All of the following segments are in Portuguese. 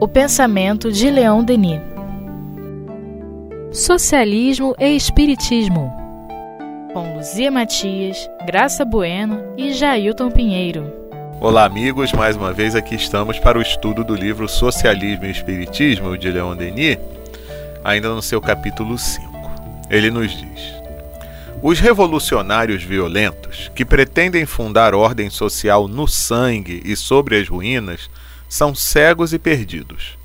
O pensamento de Leon Denis. Socialismo e Espiritismo. Com Luzia Matias, Graça Bueno e Jailton Pinheiro. Olá, amigos. Mais uma vez aqui estamos para o estudo do livro Socialismo e Espiritismo de Leon Denis, ainda no seu capítulo 5. Ele nos diz: Os revolucionários violentos, que pretendem fundar ordem social no sangue e sobre as ruínas, são cegos e perdidos.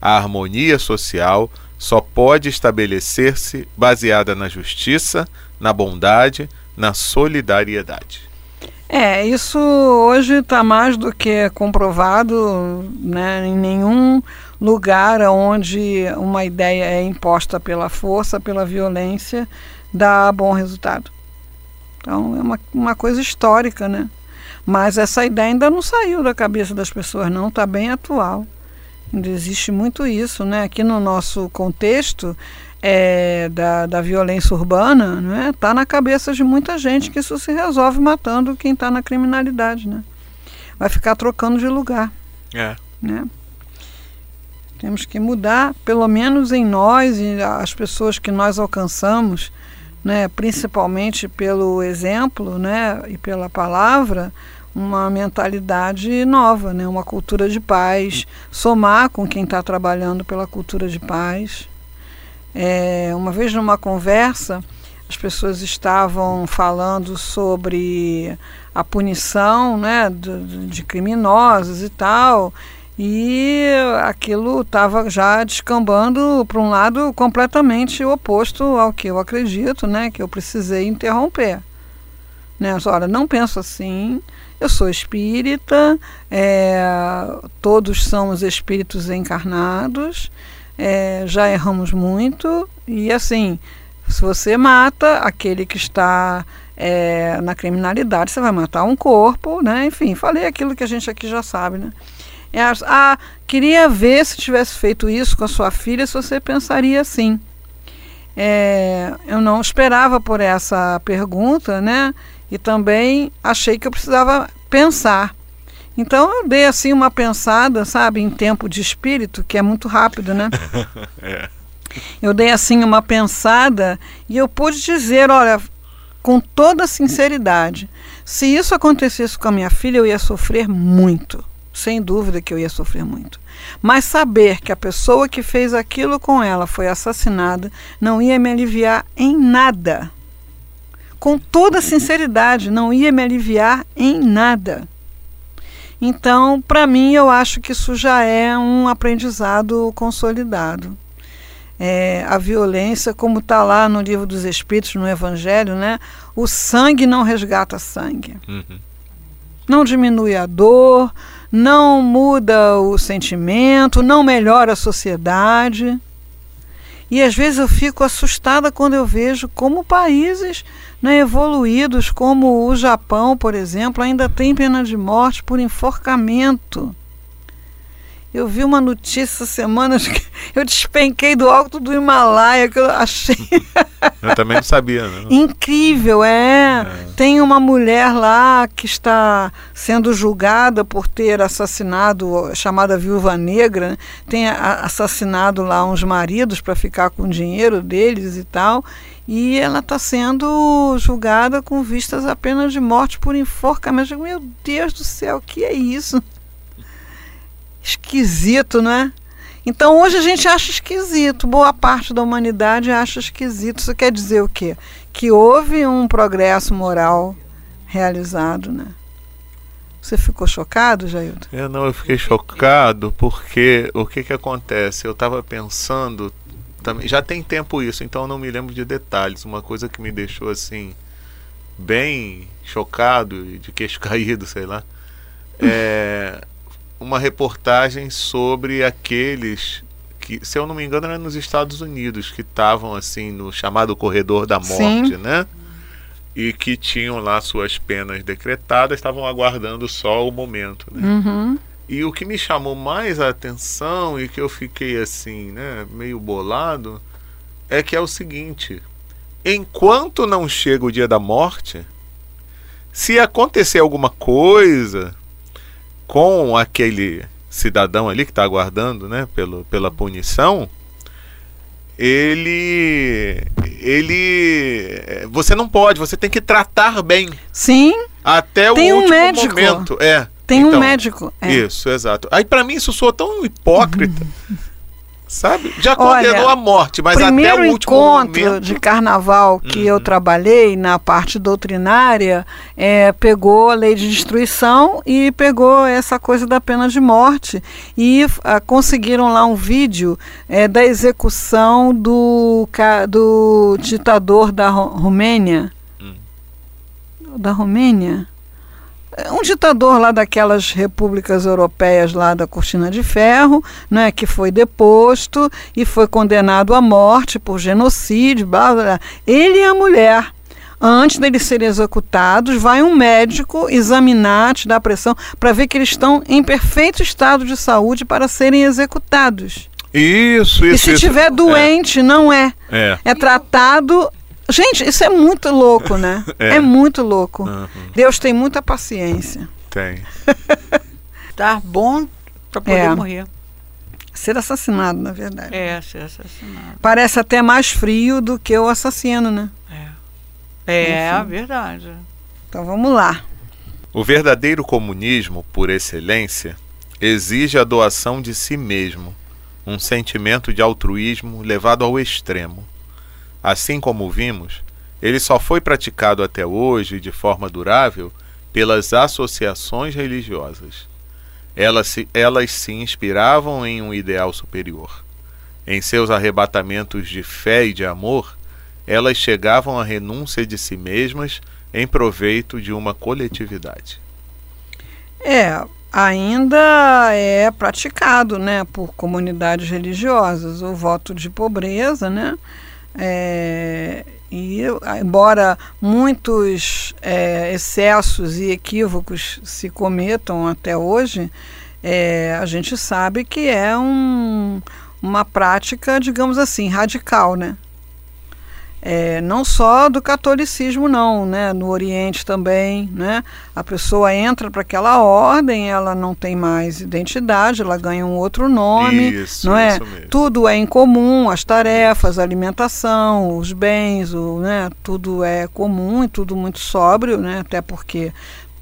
A harmonia social só pode estabelecer-se baseada na justiça, na bondade, na solidariedade. É, isso hoje está mais do que comprovado né, em nenhum lugar onde uma ideia é imposta pela força, pela violência, dá bom resultado. Então é uma, uma coisa histórica, né? Mas essa ideia ainda não saiu da cabeça das pessoas, não, está bem atual. Ainda existe muito isso, né? Aqui no nosso contexto é, da, da violência urbana, né? Está na cabeça de muita gente que isso se resolve matando quem está na criminalidade, né? Vai ficar trocando de lugar. É. Né? Temos que mudar, pelo menos em nós e as pessoas que nós alcançamos, né, principalmente pelo exemplo né, e pela palavra, uma mentalidade nova, né, uma cultura de paz, somar com quem está trabalhando pela cultura de paz. É, uma vez numa conversa, as pessoas estavam falando sobre a punição né, de, de criminosos e tal, e aquilo estava já descambando para um lado completamente oposto ao que eu acredito, né, que eu precisei interromper. Né, olha, não penso assim, eu sou espírita, é, todos somos espíritos encarnados, é, já erramos muito, e assim, se você mata aquele que está é, na criminalidade, você vai matar um corpo, né? Enfim, falei aquilo que a gente aqui já sabe, né? É, ah, queria ver se tivesse feito isso com a sua filha, se você pensaria assim. É, eu não esperava por essa pergunta, né? E também achei que eu precisava pensar. Então eu dei assim uma pensada, sabe, em tempo de espírito, que é muito rápido, né? é. Eu dei assim uma pensada e eu pude dizer, olha, com toda sinceridade, se isso acontecesse com a minha filha, eu ia sofrer muito sem dúvida que eu ia sofrer muito. Mas saber que a pessoa que fez aquilo com ela foi assassinada não ia me aliviar em nada. Com toda sinceridade, não ia me aliviar em nada. Então, para mim, eu acho que isso já é um aprendizado consolidado. É, a violência, como está lá no livro dos Espíritos, no Evangelho, né? O sangue não resgata sangue. Uhum. Não diminui a dor, não muda o sentimento, não melhora a sociedade. E às vezes eu fico assustada quando eu vejo como países né, evoluídos, como o Japão, por exemplo, ainda tem pena de morte por enforcamento. Eu vi uma notícia essa semana que eu despenquei do alto do Himalaia, que eu achei. eu também não sabia, não. Incrível, é. é. Tem uma mulher lá que está sendo julgada por ter assassinado, chamada Viúva Negra, né? tem assassinado lá uns maridos para ficar com o dinheiro deles e tal. E ela está sendo julgada com vistas apenas de morte por enforcamento. Meu Deus do céu, o que é isso? Esquisito, né? Então hoje a gente acha esquisito, boa parte da humanidade acha esquisito. Isso quer dizer o quê? Que houve um progresso moral realizado, né? Você ficou chocado, Jailton? Eu não, eu fiquei chocado porque o que que acontece? Eu estava pensando, também, já tem tempo isso, então eu não me lembro de detalhes. Uma coisa que me deixou assim bem chocado e de queixo caído, sei lá. É uma reportagem sobre aqueles que, se eu não me engano, era nos Estados Unidos, que estavam assim no chamado corredor da morte, Sim. né? E que tinham lá suas penas decretadas, estavam aguardando só o momento, né? Uhum. E o que me chamou mais a atenção e que eu fiquei assim, né, meio bolado, é que é o seguinte: enquanto não chega o dia da morte, se acontecer alguma coisa, com aquele cidadão ali que está aguardando, né, pelo, pela punição, ele ele você não pode, você tem que tratar bem. Sim. Até tem o um último médico. momento. É. Tem então, um médico. É. Isso, exato. Aí para mim isso soa tão hipócrita. Sabe? Já Olha, condenou a morte, mas até o último encontro momento. de carnaval que eu Uhum. trabalhei na parte doutrinária é, pegou a lei de destruição e pegou essa coisa da pena de morte e ah, conseguiram lá um vídeo é, da execução do, ca- do ditador da Ro- Romênia Hum. da Romênia um ditador lá daquelas repúblicas europeias lá da Cortina de Ferro, né, que foi deposto e foi condenado à morte por genocídio, blá, blá, blá. ele e a mulher. Antes deles serem executados, vai um médico examinar, te dar pressão, para ver que eles estão em perfeito estado de saúde para serem executados. Isso, isso. e se isso. tiver doente, não é. É. É tratado. Gente, isso é muito louco, né? É. é muito louco. Uhum, Deus tem muita paciência. tem. Tá bom pra poder É. morrer. Ser assassinado, na verdade. É, ser assassinado. Parece até mais frio do que o assassino, né? É, é Enfim. verdade. Então vamos lá. O verdadeiro comunismo, por excelência, exige a doação de si mesmo, um sentimento de altruísmo levado ao extremo. Assim como vimos, ele só foi praticado até hoje de forma durável pelas associações religiosas. Elas se, elas se inspiravam em um ideal superior. Em seus arrebatamentos de fé e de amor, elas chegavam à renúncia de si mesmas em proveito de uma coletividade. É, ainda é praticado, né, por comunidades religiosas, o voto de pobreza, né? É, e embora muitos é, excessos e equívocos se cometam até hoje, é, a gente sabe que é um, uma prática, digamos assim, radical, né? É, não só do catolicismo não, né? No Oriente também, né? A pessoa entra para aquela ordem, ela não tem mais identidade, ela ganha um outro nome, Isso, não é? isso mesmo. Tudo é em comum, as tarefas, a alimentação, os bens, o, né? Tudo é comum e tudo muito sóbrio, né? Até porque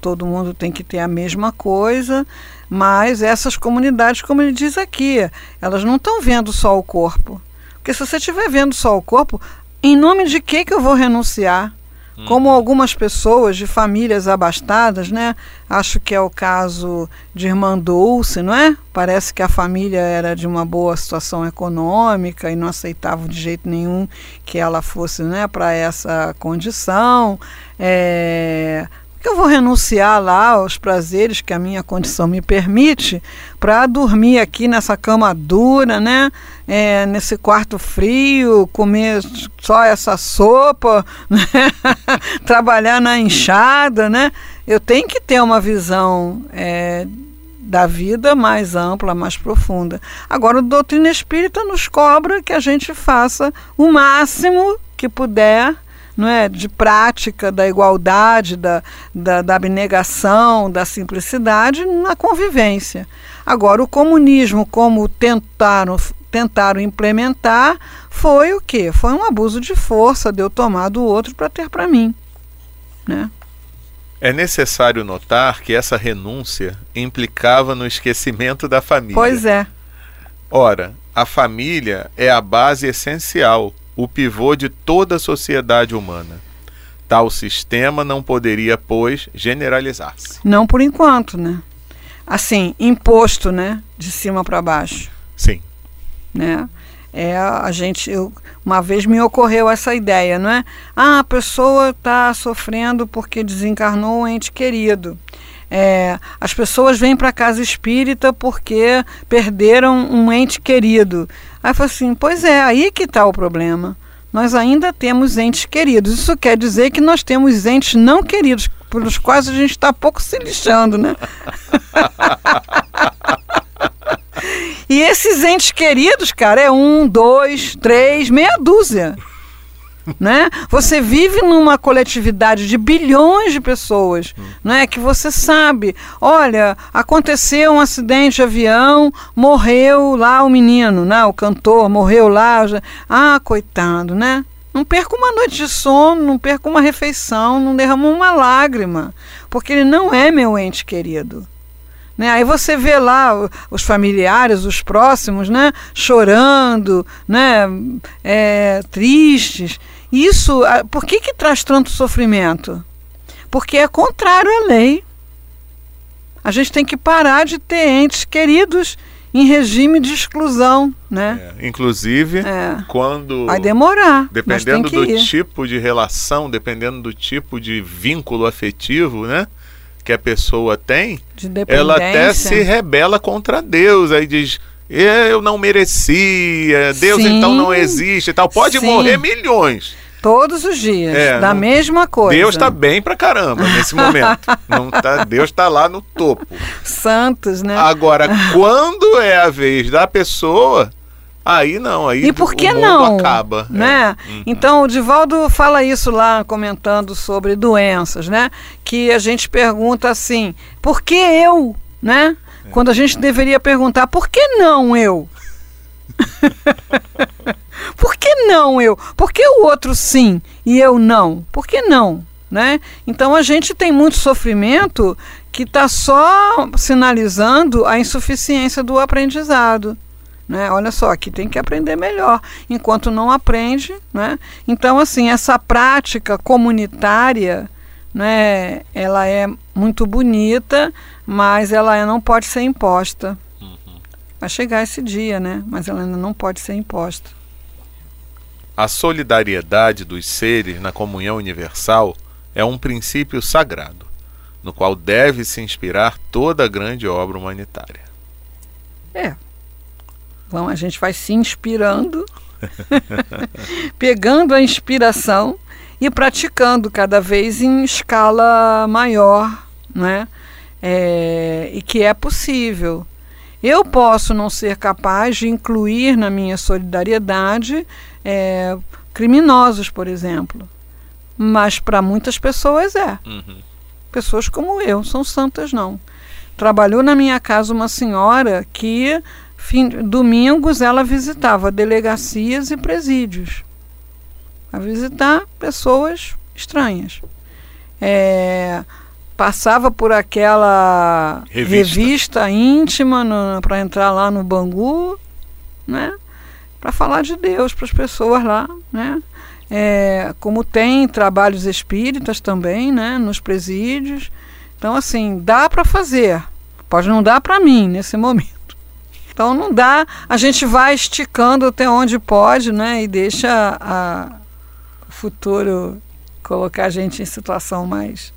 todo mundo tem que ter a mesma coisa, mas essas comunidades, como ele diz aqui, elas não estão vendo só o corpo. Porque se você estiver vendo só o corpo, em nome de que que eu vou renunciar? Como algumas pessoas de famílias abastadas, né? Acho que é o caso de irmã Dulce, não é? Parece que a família era de uma boa situação econômica e não aceitava de jeito nenhum que ela fosse, né, para essa condição. É, que eu vou renunciar lá aos prazeres que a minha condição me permite para dormir aqui nessa cama dura, né? É, nesse quarto frio, comer só essa sopa, né? trabalhar na enxada, né? Eu tenho que ter uma visão é, da vida mais ampla, mais profunda. Agora, o doutrina espírita nos cobra que a gente faça o máximo que puder não é, de prática da igualdade, da, da, da, abnegação, da simplicidade na convivência. Agora, o comunismo, como tentaram, tentaram implementar, foi o quê? Foi um abuso de força de eu tomar do outro para ter para mim. Né? É necessário notar que essa renúncia implicava no esquecimento da família. Pois é. Ora, a família é a base essencial o pivô de toda a sociedade humana. Tal sistema não poderia, pois, generalizar-se. Não por enquanto, né? Assim, imposto, né? De cima para baixo. Sim. Né? É, a gente, eu, uma vez me ocorreu essa ideia, não é? Ah, a pessoa está sofrendo porque desencarnou um ente querido. É, as pessoas vêm para casa espírita porque perderam um ente querido. Aí eu assim: pois é, aí que está o problema. Nós ainda temos entes queridos. Isso quer dizer que nós temos entes não queridos, pelos quais a gente está pouco se lixando, né? e esses entes queridos, cara, é um, dois, três, meia dúzia. Né? Você vive numa coletividade de bilhões de pessoas, né? Que você sabe, olha, aconteceu um acidente de avião, morreu lá o menino, né? O cantor morreu lá, já- ah, coitado, né? Não perca uma noite de sono, não perca uma refeição, não derrama uma lágrima, porque ele não é meu ente querido. Né? Aí você vê lá os familiares, os próximos, né? chorando, né? É, tristes. Isso, ah, por que, que traz tanto sofrimento? Porque é contrário à lei. A gente tem que parar de ter entes queridos em regime de exclusão. Né? É, Inclusive, É. quando. Vai demorar. Dependendo do ir. tipo de relação, dependendo do tipo de vínculo afetivo, né? Que a pessoa tem, ela até se rebela contra Deus. Aí diz. Eu não merecia, Deus Sim. então não existe e tal. Pode Sim. morrer milhões. Todos os dias, É, da não- mesma coisa. Deus está bem pra caramba nesse momento. Não tá, Deus está lá no topo. Santos, né? Agora, quando é a vez da pessoa, aí não, aí E por que o mundo não? acaba. Né? É. Uhum. Então, o Divaldo fala isso lá, comentando sobre doenças, né? Que a gente pergunta assim, por que eu? Né? É. Quando a gente deveria perguntar, por que não eu? por que não eu? Por que o outro sim e eu não? Por que não? Né? Então a gente tem muito sofrimento que está só sinalizando a insuficiência do aprendizado. Né? Olha só, aqui tem que aprender melhor, enquanto não aprende. Né? Então, assim, essa prática comunitária, né, ela é muito bonita, mas ela não pode ser imposta. Vai chegar esse dia, né? mas ela ainda não pode ser imposta. A solidariedade dos seres na comunhão universal é um princípio sagrado, no qual deve se inspirar toda a grande obra humanitária. É. Vamos, a gente vai se inspirando, pegando a inspiração e praticando cada vez em escala maior, né? É, e que é possível. Eu posso não ser capaz de incluir na minha solidariedade é, criminosos, por exemplo, mas para muitas pessoas é. Pessoas como eu, são santas não. Trabalhou na minha casa uma senhora que fim, domingos ela visitava delegacias e presídios a visitar pessoas estranhas. É, passava por aquela Revista. revista, íntima para entrar lá no Bangu, né? Para falar de Deus para as pessoas lá, né? É, como tem trabalhos espíritas também, né? Nos presídios. Então assim dá para fazer. Pode não dar para mim nesse momento. Então não dá, a gente vai esticando até onde pode, né? E deixa a, futuro colocar a gente em situação mais.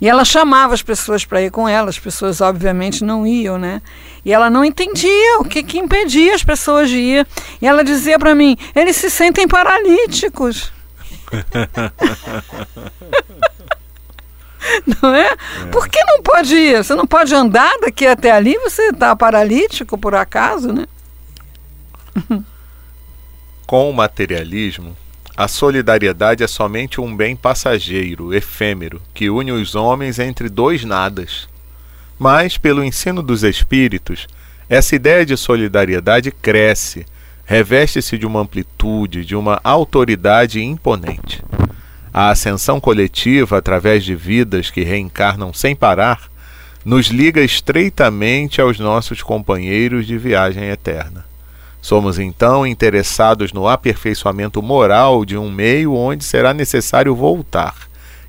E ela chamava as pessoas para ir com ela, as pessoas obviamente não iam, né? E ela não entendia o que, que impedia as pessoas de ir. E ela dizia para mim: eles se sentem paralíticos. não é? Por que não pode ir? Você não pode andar daqui até ali? Você está paralítico por acaso, né? Com o materialismo, a solidariedade é somente um bem passageiro, efêmero, que une os homens entre dois nadas. Mas, pelo ensino dos espíritos, essa ideia de solidariedade cresce, reveste-se de uma amplitude, de uma autoridade imponente. A ascensão coletiva, através de vidas que reencarnam sem parar, nos liga estreitamente aos nossos companheiros de viagem eterna. Somos então interessados no aperfeiçoamento moral de um meio onde será necessário voltar,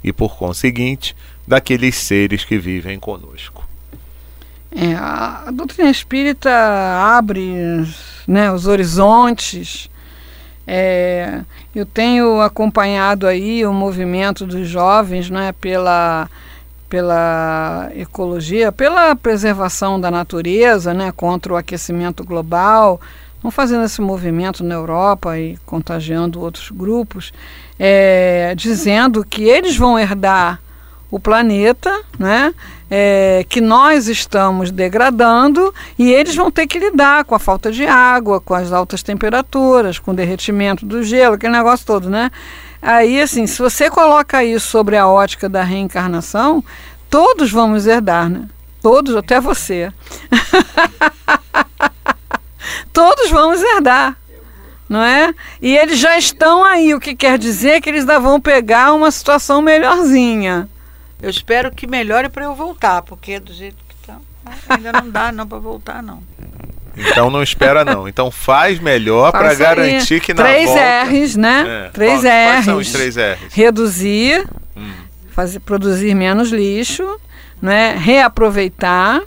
e por conseguinte, daqueles seres que vivem conosco. É, a, doutrina espírita abre né, os horizontes. É, eu tenho acompanhado aí o movimento dos jovens né, pela, pela ecologia, pela preservação da natureza, né, contra o aquecimento global. Estão fazendo esse movimento na Europa e contagiando outros grupos, é, dizendo que eles vão herdar o planeta, né? É, que nós estamos degradando e eles vão ter que lidar com a falta de água, com as altas temperaturas, com o derretimento do gelo, aquele negócio todo, né? Aí, assim, se você coloca isso sobre a ótica da reencarnação, todos vamos herdar, né? Todos, até você. todos vamos herdar não é? E eles já estão aí, o que quer dizer que eles ainda vão pegar uma situação melhorzinha. Eu espero que melhore para eu voltar, porque do jeito que está, ainda não dá não para voltar não. Então não espera não. Então faz melhor para garantir que na três volta... R's, né? É. Três R's. Quais são os três R's? Reduzir, Hum. fazer, produzir menos lixo, né? reaproveitar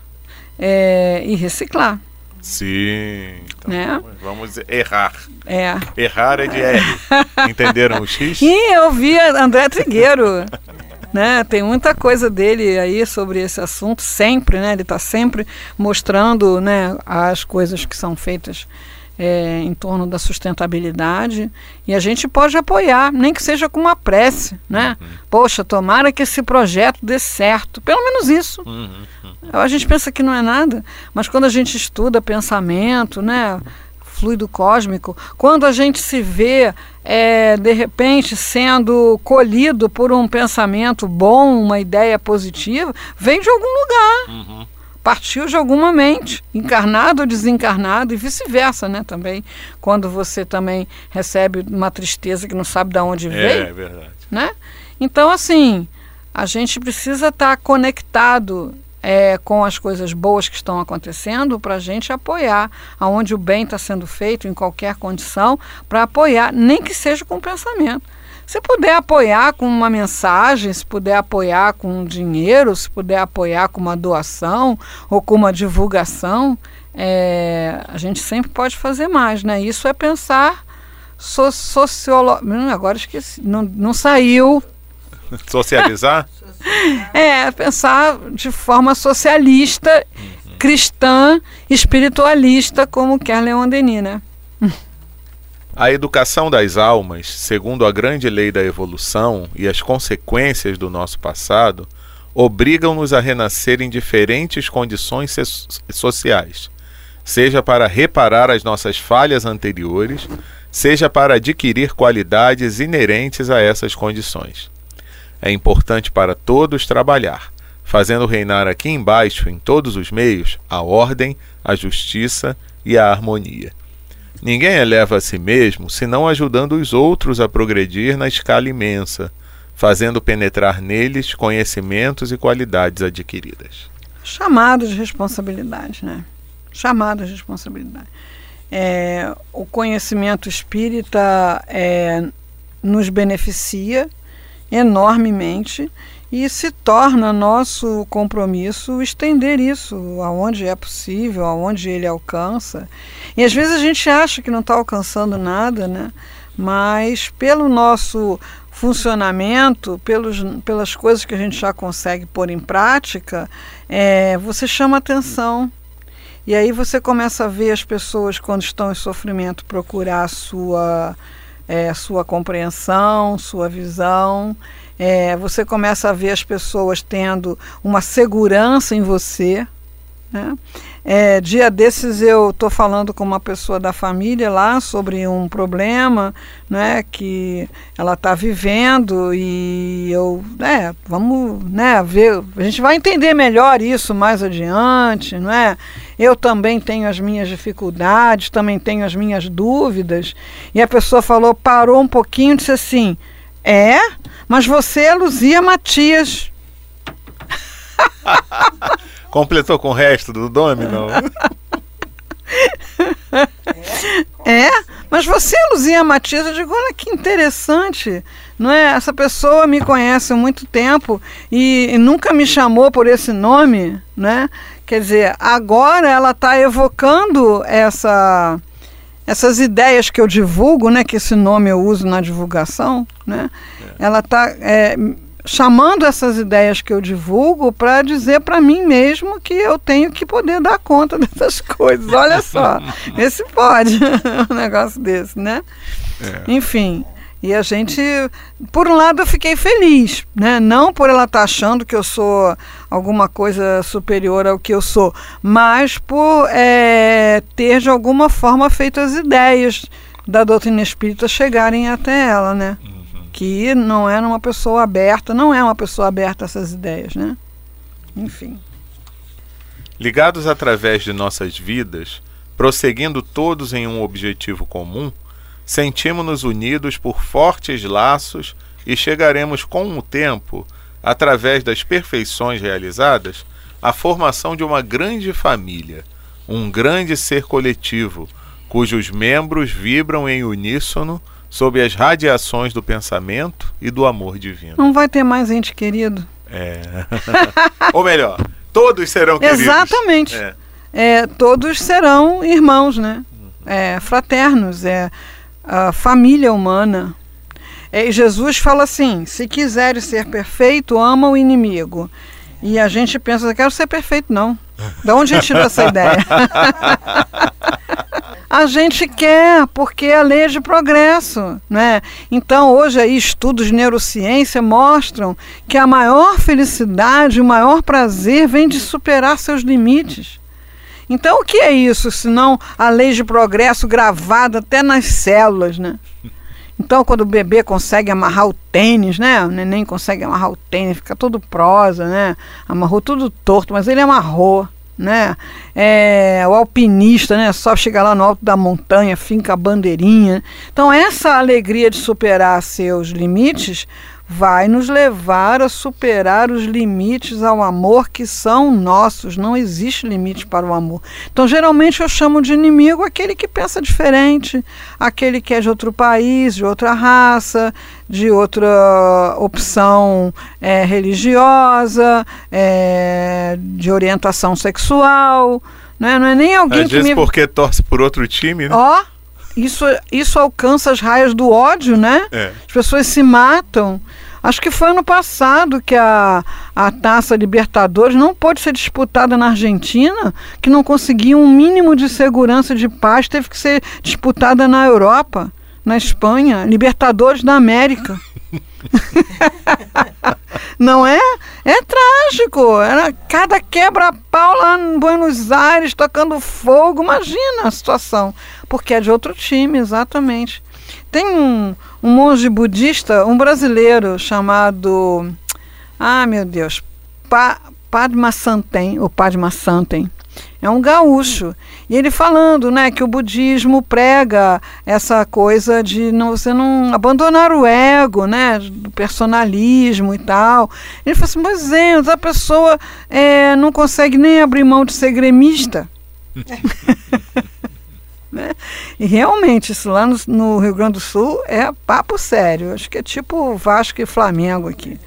é, e reciclar. Sim. Então Né? vamos, vamos errar. É. Errar é de R. Entenderam o X? E eu vi André Trigueiro. né? Tem muita coisa dele aí sobre esse assunto, sempre, né? Ele está sempre mostrando né, as coisas que são feitas é, em torno da sustentabilidade. E a gente pode apoiar, nem que seja com uma prece, né? Poxa, tomara que esse projeto dê certo. Pelo menos isso. Uhum. A gente pensa que não é nada, mas quando a gente estuda pensamento, né, fluido cósmico, quando a gente se vê é, de repente sendo colhido por um pensamento bom, uma ideia positiva, vem de algum lugar, Uhum. Partiu de alguma mente, encarnado ou desencarnado e vice-versa, né, também. Quando você também recebe uma tristeza que não sabe de onde veio, É, é verdade. né? Então, assim, a gente precisa estar conectado é, com as coisas boas que estão acontecendo para a gente apoiar aonde o bem está sendo feito, em qualquer condição, para apoiar, nem que seja com pensamento. Se puder apoiar com uma mensagem, se puder apoiar com dinheiro, se puder apoiar com uma doação ou com uma divulgação, é, a gente sempre pode fazer mais, né? Isso é pensar so, sociolo... Hum, Agora esqueci, não, não saiu. Socializar? É, pensar de forma socialista, cristã, espiritualista, como quer Leon Denis, né? A educação das almas, segundo a grande lei da evolução e as consequências do nosso passado, obrigam-nos a renascer em diferentes condições so- sociais, seja para reparar as nossas falhas anteriores, seja para adquirir qualidades inerentes a essas condições. É importante para todos trabalhar, fazendo reinar aqui embaixo, em todos os meios, a ordem, a justiça e a harmonia. Ninguém eleva a si mesmo senão ajudando os outros a progredir na escala imensa, fazendo penetrar neles conhecimentos e qualidades adquiridas. Chamado de responsabilidade, né? Chamado de responsabilidade. É, o conhecimento espírita é, nos beneficia enormemente e se torna nosso compromisso estender isso aonde é possível, aonde ele alcança. E às vezes a gente acha que não está alcançando nada, né? Mas pelo nosso funcionamento, pelos, pelas coisas que a gente já consegue pôr em prática, é, você chama atenção. E aí você começa a ver as pessoas, quando estão em sofrimento, procurar a sua, é, sua compreensão, sua visão. É, você começa a ver as pessoas tendo uma segurança em você. Né? É, dia desses eu estou falando com uma pessoa da família lá sobre um problema né, que ela está vivendo e eu, né, vamos né, ver, a gente vai entender melhor isso mais adiante, é? Eu também tenho as minhas dificuldades, também tenho as minhas dúvidas. E a pessoa falou, parou um pouquinho e disse assim, é, mas você é Luzia Matias. Completou com o resto do nome, não? É, mas você, Luzia Matias, eu digo, olha que interessante, não é? Essa pessoa me conhece há muito tempo e, e nunca me chamou por esse nome, né? Quer dizer, agora ela está evocando essa, essas ideias que eu divulgo, né? Que esse nome eu uso na divulgação, né? Ela está é, chamando essas ideias que eu divulgo para dizer para mim mesmo que eu tenho que poder dar conta dessas coisas. Olha só, esse pode um negócio desse, né? É. Enfim, E a gente, por um lado, eu fiquei feliz, né? Não por ela estar tá achando que eu sou alguma coisa superior ao que eu sou, mas por é, ter de alguma forma feito as ideias da doutrina espírita chegarem até ela, né? Uhum. Que não era uma pessoa aberta, não é uma pessoa aberta a essas ideias, né? Enfim. Ligados através de nossas vidas, prosseguindo todos em um objetivo comum, sentimos-nos unidos por fortes laços e chegaremos com o tempo, através das perfeições realizadas, à formação de uma grande família, um grande ser coletivo, cujos membros vibram em uníssono sob as radiações do pensamento e do amor divino. Não vai ter mais ente querido. É. Ou melhor, todos serão queridos. Exatamente. É. É, todos serão irmãos, né? É, fraternos. É, a família humana. É, Jesus fala assim: se quiseres ser perfeito, ama o inimigo. E a gente pensa, quero ser perfeito, não. De onde a gente tirou essa ideia? a gente quer, porque é a lei de progresso. Né? Então, hoje aí, estudos de neurociência mostram que a maior felicidade, o maior prazer vem de superar seus limites. Então, o que é isso, senão a lei de progresso gravada até nas células, né? Então, quando o bebê consegue amarrar o tênis, né? O neném consegue amarrar o tênis, fica todo prosa, né? Amarrou tudo torto, mas ele amarrou, né? É, o alpinista, né? Só chega lá no alto da montanha, finca a bandeirinha. Então, essa alegria de superar seus limites vai nos levar a superar os limites ao amor que são nossos. Não existe limite para o amor. Então, geralmente, eu chamo de inimigo aquele que pensa diferente, aquele que é de outro país, de outra raça, de outra opção é, religiosa, é, de orientação sexual. Não é, não é nem alguém Às que vezes me... porque torce por outro time, né? Ó, isso, isso alcança as raias do ódio, né? É. As pessoas se matam. Acho que foi ano passado que a, a taça Libertadores não pôde ser disputada na Argentina, que não conseguia um mínimo de segurança de paz, teve que ser disputada na Europa, na Espanha, Libertadores da América. não é? É trágico. Era cada quebra-pau lá em Buenos Aires tocando fogo. Imagina a situação. Porque é de outro time, exatamente. Tem um, um monge budista, um brasileiro chamado. Ah, meu Deus. Pa, Padma Santen, ou Padma Santen. É um gaúcho. E ele falando né, que o budismo prega essa coisa de não, você não abandonar o ego, né, do personalismo e tal. Ele falou assim, mas é, a pessoa é, não consegue nem abrir mão de ser gremista. Né? E realmente, isso lá no, no, Rio Grande do Sul é papo sério. Acho que é tipo Vasco e Flamengo aqui.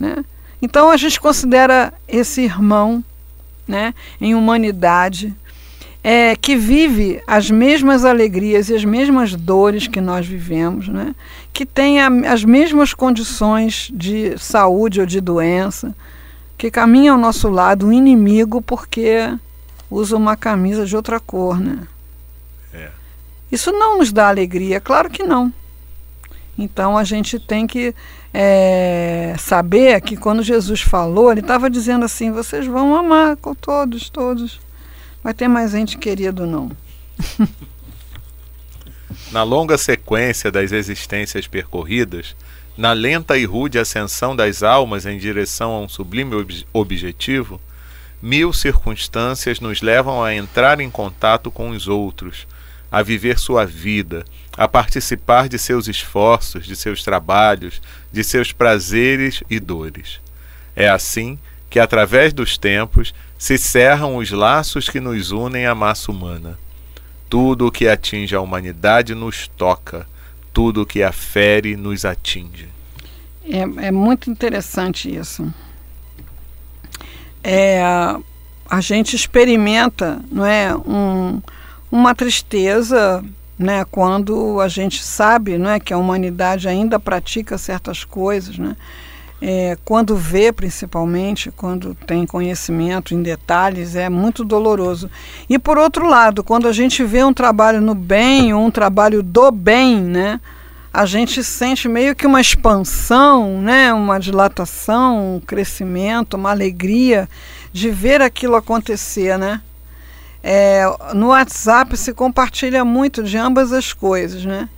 Né? Então a gente considera esse irmão né, em humanidade, é, que vive as mesmas alegrias e as mesmas dores que nós vivemos, né? que tem a, as mesmas condições de saúde ou de doença, que caminha ao nosso lado um inimigo porque usa uma camisa de outra cor. Né? É. Isso não nos dá alegria, claro que não. Então a gente tem que é, saber que quando Jesus falou, ele estava dizendo assim: vocês vão amar com todos, todos. Vai ter mais gente querido, não. Na longa sequência das existências percorridas, na lenta e rude ascensão das almas em direção a um sublime ob objetivo, mil circunstâncias nos levam a entrar em contato com os outros, a viver sua vida, a participar de seus esforços, de seus trabalhos, de seus prazeres e dores. É assim que, através dos tempos, se cerram os laços que nos unem à massa humana. Tudo o que atinge a humanidade nos toca, tudo o que a fere nos atinge. É, é muito interessante isso. É, a gente experimenta, não é, um, uma tristeza né, quando a gente sabe né, que a humanidade ainda pratica certas coisas, né, é, quando vê principalmente, quando tem conhecimento em detalhes, é muito doloroso. E por outro lado, quando a gente vê um trabalho no bem, ou um trabalho do bem, né, a gente sente meio que uma expansão, né? uma dilatação, um crescimento, uma alegria de ver aquilo acontecer, né? É, no WhatsApp se compartilha muito de ambas as coisas, né?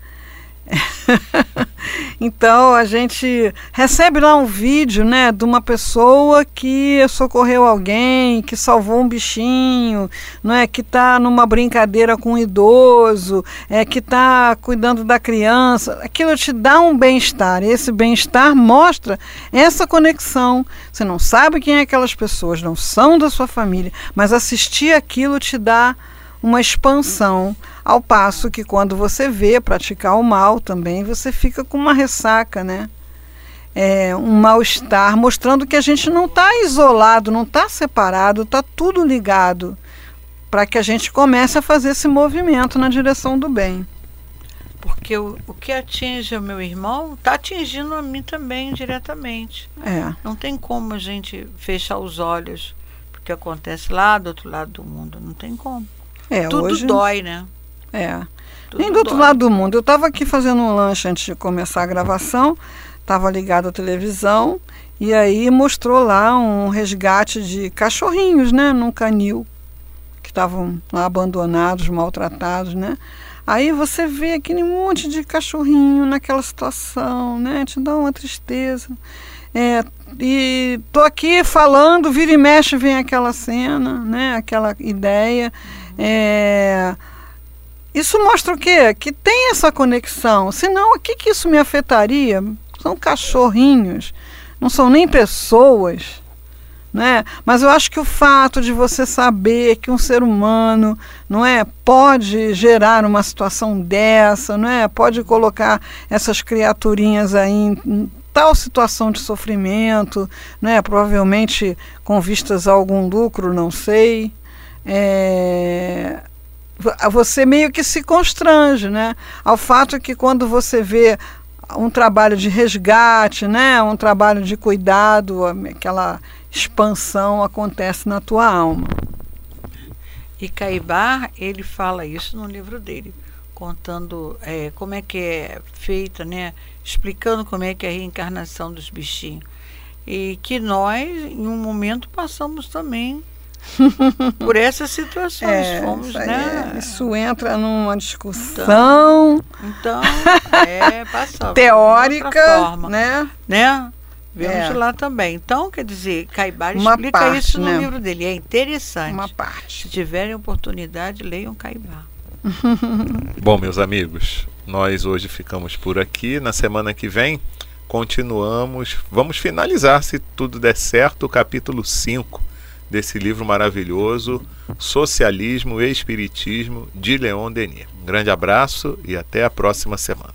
então a gente recebe lá um vídeo, né, de uma pessoa que socorreu alguém, que salvou um bichinho, não é, que está numa brincadeira com um idoso, é que está cuidando da criança. Aquilo te dá um bem-estar. Esse bem-estar mostra essa conexão. Você não sabe quem é aquelas pessoas, não são da sua família, mas assistir aquilo te dá uma expansão, ao passo que quando você vê praticar o mal também, você fica com uma ressaca, né? É, um mal-estar, mostrando que a gente não está isolado, não está separado, está tudo ligado, para que a gente comece a fazer esse movimento na direção do bem. Porque o, o que atinge o meu irmão está atingindo a mim também diretamente. É. Não tem como a gente fechar os olhos porque acontece lá do outro lado do mundo. Não tem como. É, Tudo hoje, dói, né? É. Tudo Nem do outro dói. lado do mundo. Eu estava aqui fazendo um lanche antes de começar a gravação, estava ligado à televisão, e aí mostrou lá um resgate de cachorrinhos, né, num canil, que estavam lá abandonados, maltratados, né? Aí você vê aquele monte de cachorrinho naquela situação, né? Te dá uma tristeza. É, e tô aqui falando, vira e mexe vem aquela cena, né? Aquela ideia. É, isso mostra o quê? Que tem essa conexão. Senão, o que, que isso me afetaria? São cachorrinhos, não são nem pessoas. Né? Mas eu acho que o fato de você saber que um ser humano, não é, pode gerar uma situação dessa, não é, pode colocar essas criaturinhas aí em, tal situação de sofrimento, né, provavelmente com vistas a algum lucro, não sei, é, você meio que se constrange, né, ao fato que quando você vê um trabalho de resgate, né, um trabalho de cuidado, aquela expansão acontece na tua alma. E Caibar, ele fala isso no livro dele, contando é, como é que é feita, né? explicando como é que é a reencarnação dos bichinhos. E que nós, em um momento, passamos também por essas situações. É, Fomos, isso, né? é- isso entra numa discussão Então, é, passamos. teórica, né? né? Vemos É. lá também. Então, quer dizer, Caibar Uma explica parte, isso no né? livro dele. É interessante. Uma parte. Se tiverem oportunidade, leiam Caibar. Bom, meus amigos, nós hoje ficamos por aqui. Na semana que vem continuamos. Vamos finalizar, se tudo der certo, o capítulo 5 desse livro maravilhoso, Socialismo e Espiritismo, de Leon Denis. Um grande abraço e até a próxima semana.